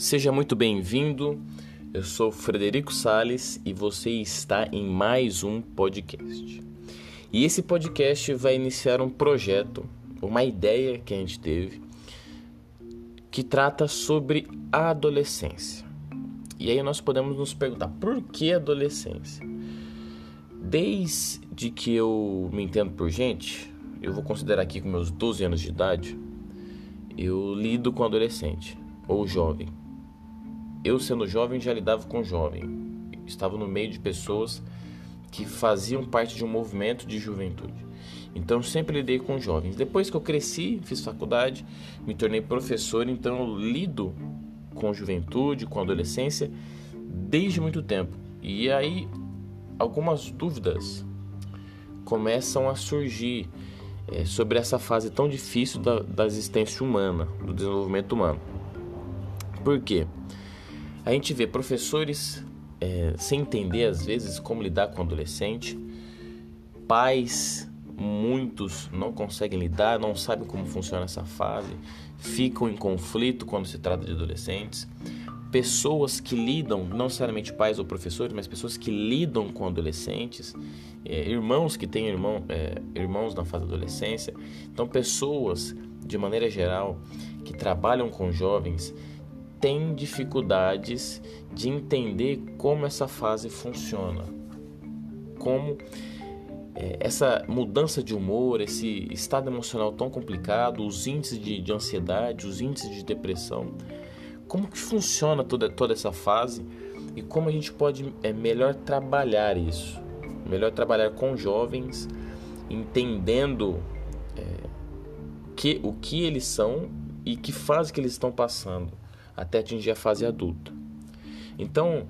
Seja muito bem-vindo. Eu sou Frederico Sales e você está em mais um podcast. E esse podcast vai iniciar um projeto, uma ideia que a gente teve, que trata sobre a adolescência. E aí nós podemos nos perguntar por que adolescência? Desde que eu me entendo por gente, eu vou considerar aqui com meus 12 anos de idade, eu lido com adolescente ou jovem eu, sendo jovem, já lidava com jovem. Estava no meio de pessoas que faziam parte de um movimento de juventude. Então, sempre lidei com jovens. Depois que eu cresci, fiz faculdade, me tornei professor, então eu lido com juventude, com adolescência, desde muito tempo. E aí, algumas dúvidas começam a surgir é, sobre essa fase tão difícil da, da existência humana, do desenvolvimento humano. Por quê? A gente vê professores é, sem entender às vezes como lidar com o adolescente, pais, muitos não conseguem lidar, não sabem como funciona essa fase, ficam em conflito quando se trata de adolescentes. Pessoas que lidam, não necessariamente pais ou professores, mas pessoas que lidam com adolescentes, é, irmãos que têm irmão, é, irmãos na fase da adolescência. Então, pessoas, de maneira geral, que trabalham com jovens, tem dificuldades de entender como essa fase funciona, como é, essa mudança de humor, esse estado emocional tão complicado, os índices de, de ansiedade, os índices de depressão, como que funciona toda, toda essa fase e como a gente pode é, melhor trabalhar isso, melhor trabalhar com jovens, entendendo é, que, o que eles são e que fase que eles estão passando até atingir a fase adulta. Então,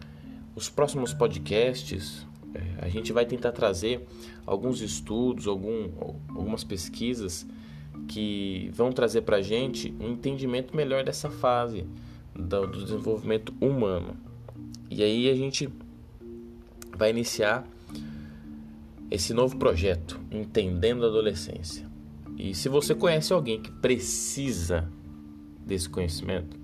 os próximos podcasts, é, a gente vai tentar trazer alguns estudos, algum, algumas pesquisas que vão trazer para a gente um entendimento melhor dessa fase do, desenvolvimento humano. E aí a gente vai iniciar esse novo projeto, Entendendo a Adolescência. E se você conhece alguém que precisa desse conhecimento,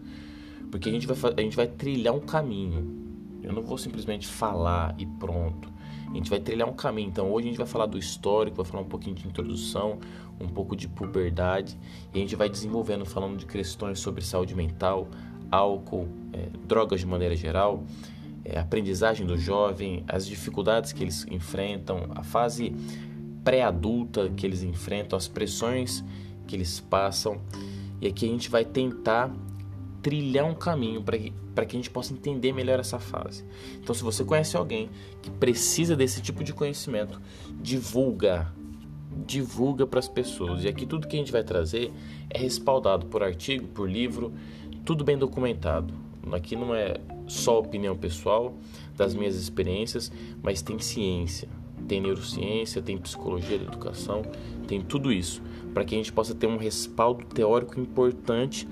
porque a gente vai, a gente vai trilhar um caminho. Eu não vou simplesmente falar e pronto. A gente vai trilhar um caminho. Então hoje a gente vai falar do histórico, vai falar um pouquinho de introdução, um pouco de puberdade. E a gente vai desenvolvendo, falando de questões sobre saúde mental, álcool, é, drogas de maneira geral, é, aprendizagem do jovem, as dificuldades que eles enfrentam, a fase pré-adulta que eles enfrentam, as pressões que eles passam. E aqui a gente vai tentar trilhar um caminho para que, que a gente possa entender melhor essa fase. Então, se você conhece alguém que precisa desse tipo de conhecimento, divulga, divulga para as pessoas. E aqui tudo que a gente vai trazer é respaldado por artigo, por livro, tudo bem documentado. Aqui não é só opinião pessoal das minhas experiências, mas tem ciência, tem neurociência, tem psicologia da educação, tem tudo isso, para que a gente possa ter um respaldo teórico importante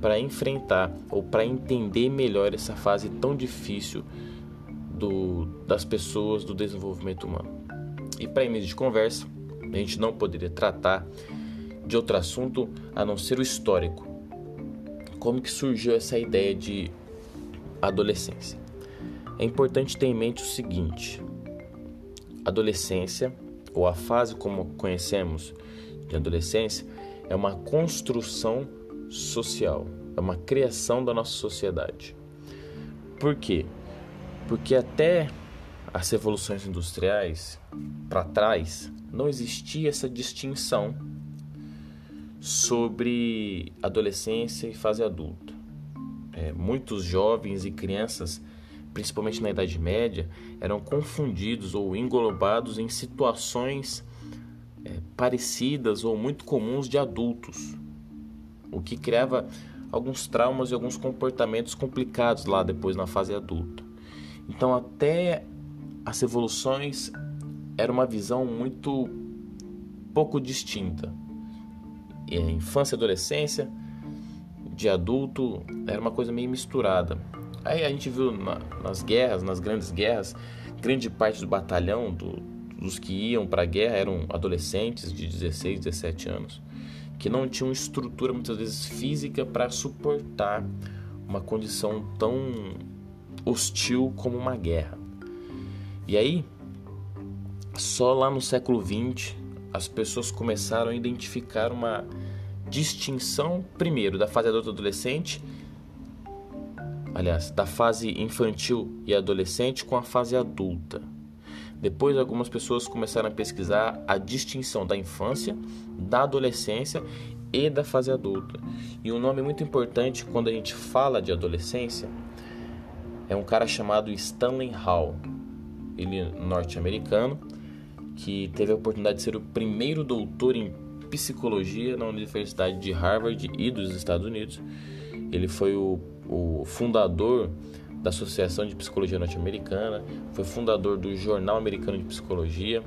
para enfrentar ou para entender melhor essa fase tão difícil do, das pessoas do desenvolvimento humano. E para início de conversa, a gente não poderia tratar de outro assunto a não ser o histórico. Como que surgiu essa ideia de adolescência? É importante ter em mente o seguinte: adolescência, ou a fase como conhecemos de adolescência, é uma construção social, é uma criação da nossa sociedade. Por quê? Porque até as revoluções industriais para trás não existia essa distinção sobre adolescência e fase adulta. É, muitos jovens e crianças, principalmente na Idade Média, eram confundidos ou englobados em situações é, parecidas ou muito comuns de adultos o que criava alguns traumas e alguns comportamentos complicados lá depois na fase adulta. Então, até as evoluções era uma visão muito pouco distinta. A infância e adolescência, de adulto, era uma coisa meio misturada. Aí a gente viu na, nas guerras, nas grandes guerras, grande parte do batalhão do, dos que iam para a guerra eram adolescentes de 16, 17 anos, que não tinham estrutura muitas vezes física para suportar uma condição tão hostil como uma guerra. E aí, só lá no século XX, as pessoas começaram a identificar uma distinção, primeiro, da fase adulto-adolescente, aliás, da fase infantil e adolescente com a fase adulta. Depois, algumas pessoas começaram a pesquisar a distinção da infância, da adolescência e da fase adulta. E um nome muito importante quando a gente fala de adolescência é um cara chamado Stanley Hall. Ele é norte-americano que teve a oportunidade de ser o primeiro doutor em psicologia na Universidade de Harvard e dos Estados Unidos. Ele foi o, o fundador da Associação de Psicologia Norte-Americana, foi fundador do Jornal Americano de Psicologia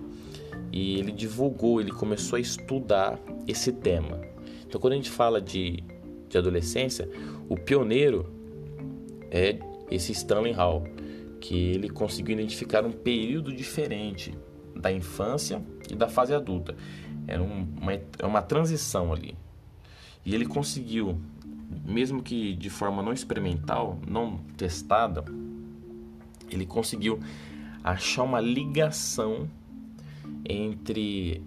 e ele divulgou, ele começou a estudar esse tema. Então, quando a gente fala de, de adolescência, o pioneiro é esse Stanley Hall, que ele conseguiu identificar um período diferente da infância e da fase adulta. Era um, uma, é uma transição ali. E ele conseguiu, mesmo que de forma não experimental, não testada, ele conseguiu achar uma ligação entre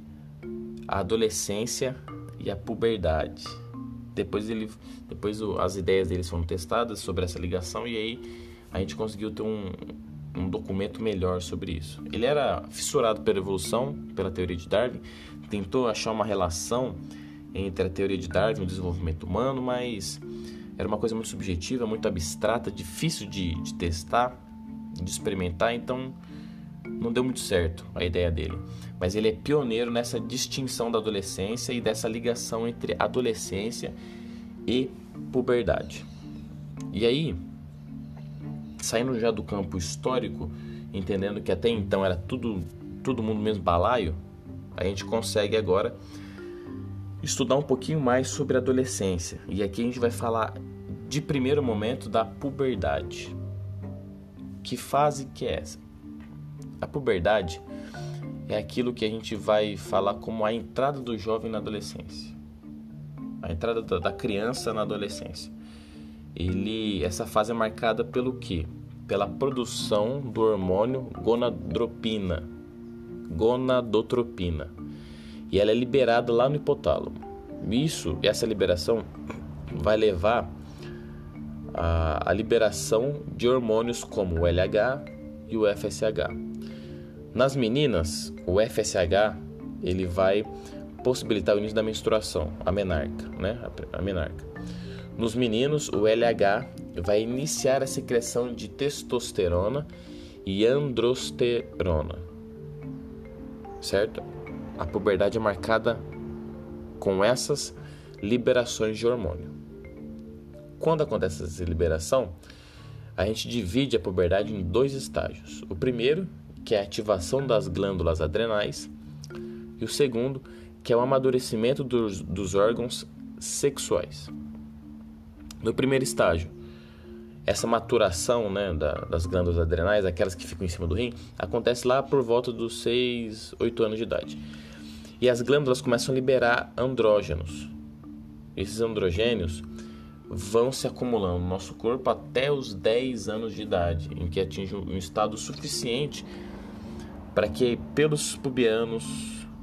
a adolescência e a puberdade. Depois ele, depois as ideias deles foram testadas sobre essa ligação e aí a gente conseguiu ter um, um documento melhor sobre isso. Ele era fissurado pela evolução, pela teoria de Darwin, tentou achar uma relação entre a teoria de Darwin e o desenvolvimento humano, mas era uma coisa muito subjetiva, muito abstrata, difícil de, de testar, de experimentar, então não deu muito certo a ideia dele. Mas ele é pioneiro nessa distinção da adolescência e dessa ligação entre adolescência e puberdade. E aí, saindo já do campo histórico, entendendo que até então era tudo todo mundo mesmo balaio, a gente consegue agora estudar um pouquinho mais sobre a adolescência. E aqui a gente vai falar de primeiro momento da puberdade. Que fase que é essa? A puberdade é aquilo que a gente vai falar como a entrada do jovem na adolescência. A entrada da criança na adolescência. Ele, essa fase é marcada pelo que? Pela produção do hormônio gonadotropina. Gonadotropina. E ela é liberada lá no hipotálamo. Isso, essa liberação vai levar à liberação de hormônios como o LH e o FSH. Nas meninas, o FSH ele vai possibilitar o início da menstruação, a menarca, né? A menarca. Nos meninos, o LH vai iniciar a secreção de testosterona e androsterona. Certo? A puberdade é marcada com essas liberações de hormônio. Quando acontece essa liberação, a gente divide a puberdade em dois estágios. O primeiro que é a ativação das glândulas adrenais, e o segundo, que é o amadurecimento dos, dos órgãos sexuais. No primeiro estágio, essa maturação né, da, das glândulas adrenais, aquelas que ficam em cima do rim, acontece lá por volta dos 6, 8 anos de idade. E as glândulas começam a liberar andrógenos. Esses androgênios vão se acumulando no nosso corpo até os 10 anos de idade, em que atinge um estado suficiente para que pelos pubianos,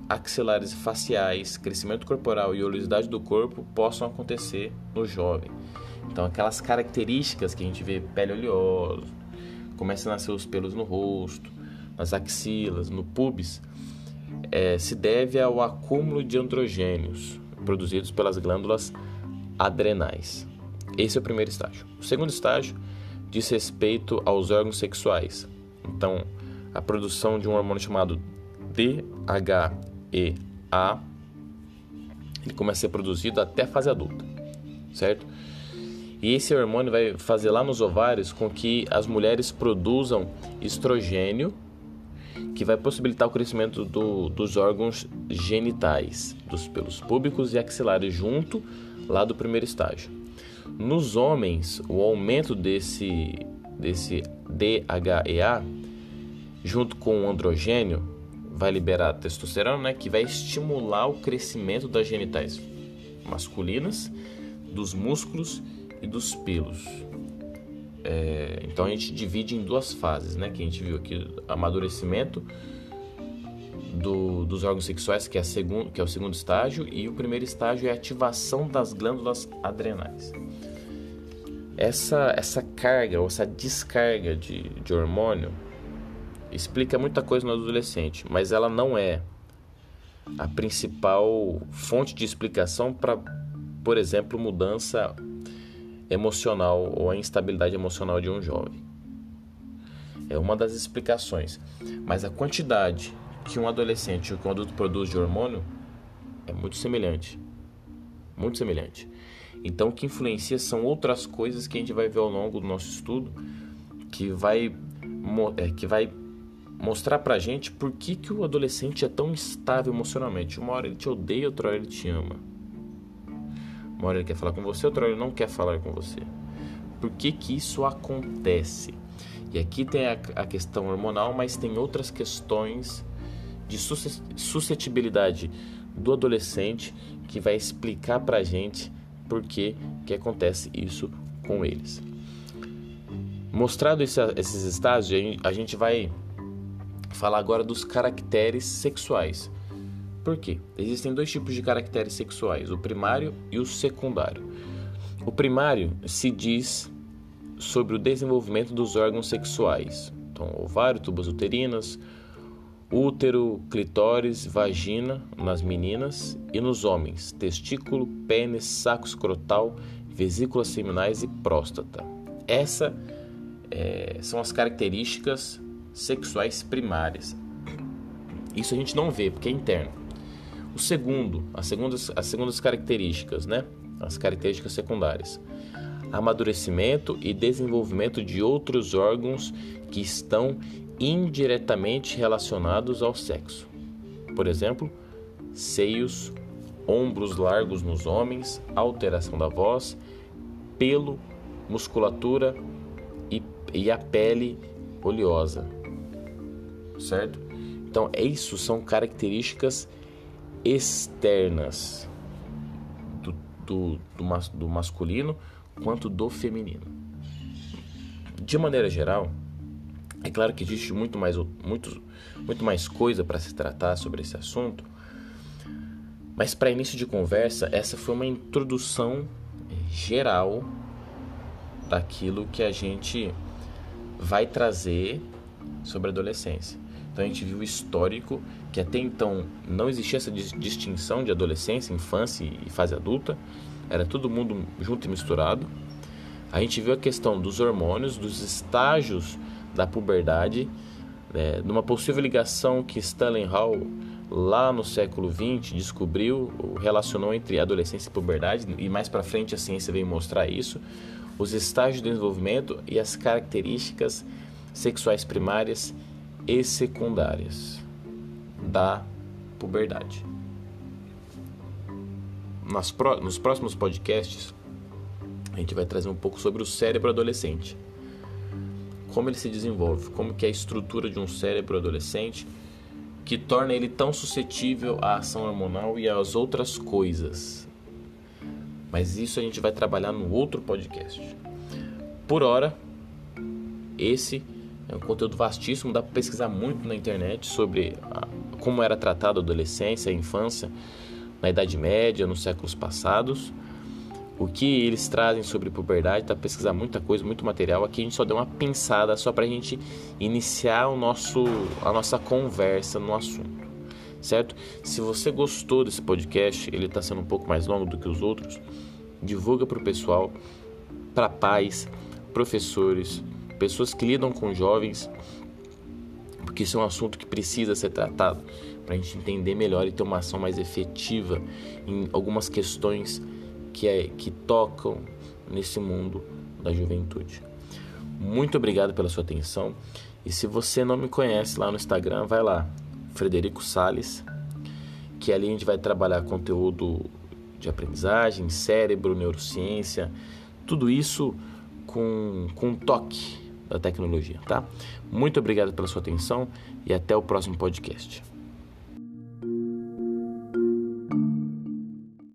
axilares faciais, crescimento corporal e oleosidade do corpo possam acontecer no jovem. Então, aquelas características que a gente vê pele oleosa, começa a nascer os pelos no rosto, nas axilas, no pubis, é, se deve ao acúmulo de androgênios produzidos pelas glândulas adrenais. Esse é o primeiro estágio. O segundo estágio diz respeito aos órgãos sexuais. Então, a produção de um hormônio chamado DHEA ele começa a ser produzido até a fase adulta, certo? E esse hormônio vai fazer lá nos ovários com que as mulheres produzam estrogênio, que vai possibilitar o crescimento do, dos órgãos genitais, dos pelos púbicos e axilares, junto lá do primeiro estágio. Nos homens, o aumento desse, desse DHEA junto com o androgênio, vai liberar testosterona, né, que vai estimular o crescimento das genitais masculinas, dos músculos e dos pelos. É, então a gente divide em duas fases, né? Que a gente viu aqui amadurecimento do, dos órgãos sexuais, que é, que é o segundo estágio, e o primeiro estágio é a ativação das glândulas adrenais. Essa, essa carga ou essa descarga de, de hormônio explica muita coisa no adolescente, mas ela não é a principal fonte de explicação para, por exemplo, mudança emocional ou a instabilidade emocional de um jovem. É uma das explicações, mas a quantidade que um adolescente ou que um adulto produz de hormônio é muito semelhante. Muito semelhante. Então, o que influencia são outras coisas que a gente vai ver ao longo do nosso estudo, que vai, é, que vai mostrar pra gente por que, que o adolescente é tão instável emocionalmente. Uma hora ele te odeia, outra hora ele te ama. Uma hora ele quer falar com você, outra hora ele não quer falar com você. Por que, que isso acontece? E aqui tem a, a questão hormonal, mas tem outras questões de suscetibilidade do adolescente que vai explicar pra gente por que, que acontece isso com eles. Mostrado esse, esses estágios, a gente vai falar agora dos caracteres sexuais. Por quê? Existem dois tipos de caracteres sexuais, o primário e o secundário. O primário se diz sobre o desenvolvimento dos órgãos sexuais, então ovário, tubas uterinas, útero, clitóris, vagina nas meninas e nos homens, testículo, pênis, saco escrotal, vesículas seminais e próstata. Essas é, são as características sexuais primárias. Isso a gente não vê porque é interno. O segundo, as segundas, as segundas características, né? As características secundárias. Amadurecimento e desenvolvimento de outros órgãos que estão indiretamente relacionados ao sexo. Por exemplo, seios, ombros largos nos homens, alteração da voz, pelo, musculatura e, e a pele oleosa. Certo? Então, isso são características externas do, do, do, do masculino quanto do feminino. De maneira geral, é claro que existe muito mais, muito, muito mais coisa para se tratar sobre esse assunto, mas para início de conversa, essa foi uma introdução geral daquilo que a gente vai trazer sobre a adolescência. Então a gente viu o histórico que até então não existia essa distinção de adolescência, infância e fase adulta, era todo mundo junto e misturado. A gente viu a questão dos hormônios, dos estágios da puberdade, né, numa possível ligação que Stanley Hall, lá no século XX, descobriu, relacionou entre adolescência e puberdade, e mais para frente a ciência veio mostrar isso, os estágios de desenvolvimento e as características sexuais primárias e secundárias da puberdade. Nas nos próximos podcasts, a gente vai trazer um pouco sobre o cérebro adolescente como ele se desenvolve, como que é a estrutura de um cérebro adolescente que torna ele tão suscetível à ação hormonal e às outras coisas. Mas isso a gente vai trabalhar no outro podcast. Por hora, esse é um conteúdo vastíssimo, dá para pesquisar muito na internet sobre a, como era tratada a adolescência, a infância na Idade Média, nos séculos passados o que eles trazem sobre puberdade, tá pesquisar muita coisa, muito material. Aqui a gente só deu uma pensada só para a gente iniciar o nosso, a nossa conversa no assunto, certo? Se você gostou desse podcast, ele está sendo um pouco mais longo do que os outros, divulga para o pessoal, para pais, professores, pessoas que lidam com jovens, porque isso é um assunto que precisa ser tratado para a gente entender melhor e ter uma ação mais efetiva em algumas questões que, é, que tocam nesse mundo da juventude. Muito obrigado pela sua atenção. E se você não me conhece lá no Instagram, vai lá, Frederico Sales, que ali a gente vai trabalhar conteúdo de aprendizagem, cérebro, neurociência, tudo isso com, com toque da tecnologia, tá? Muito obrigado pela sua atenção e até o próximo podcast.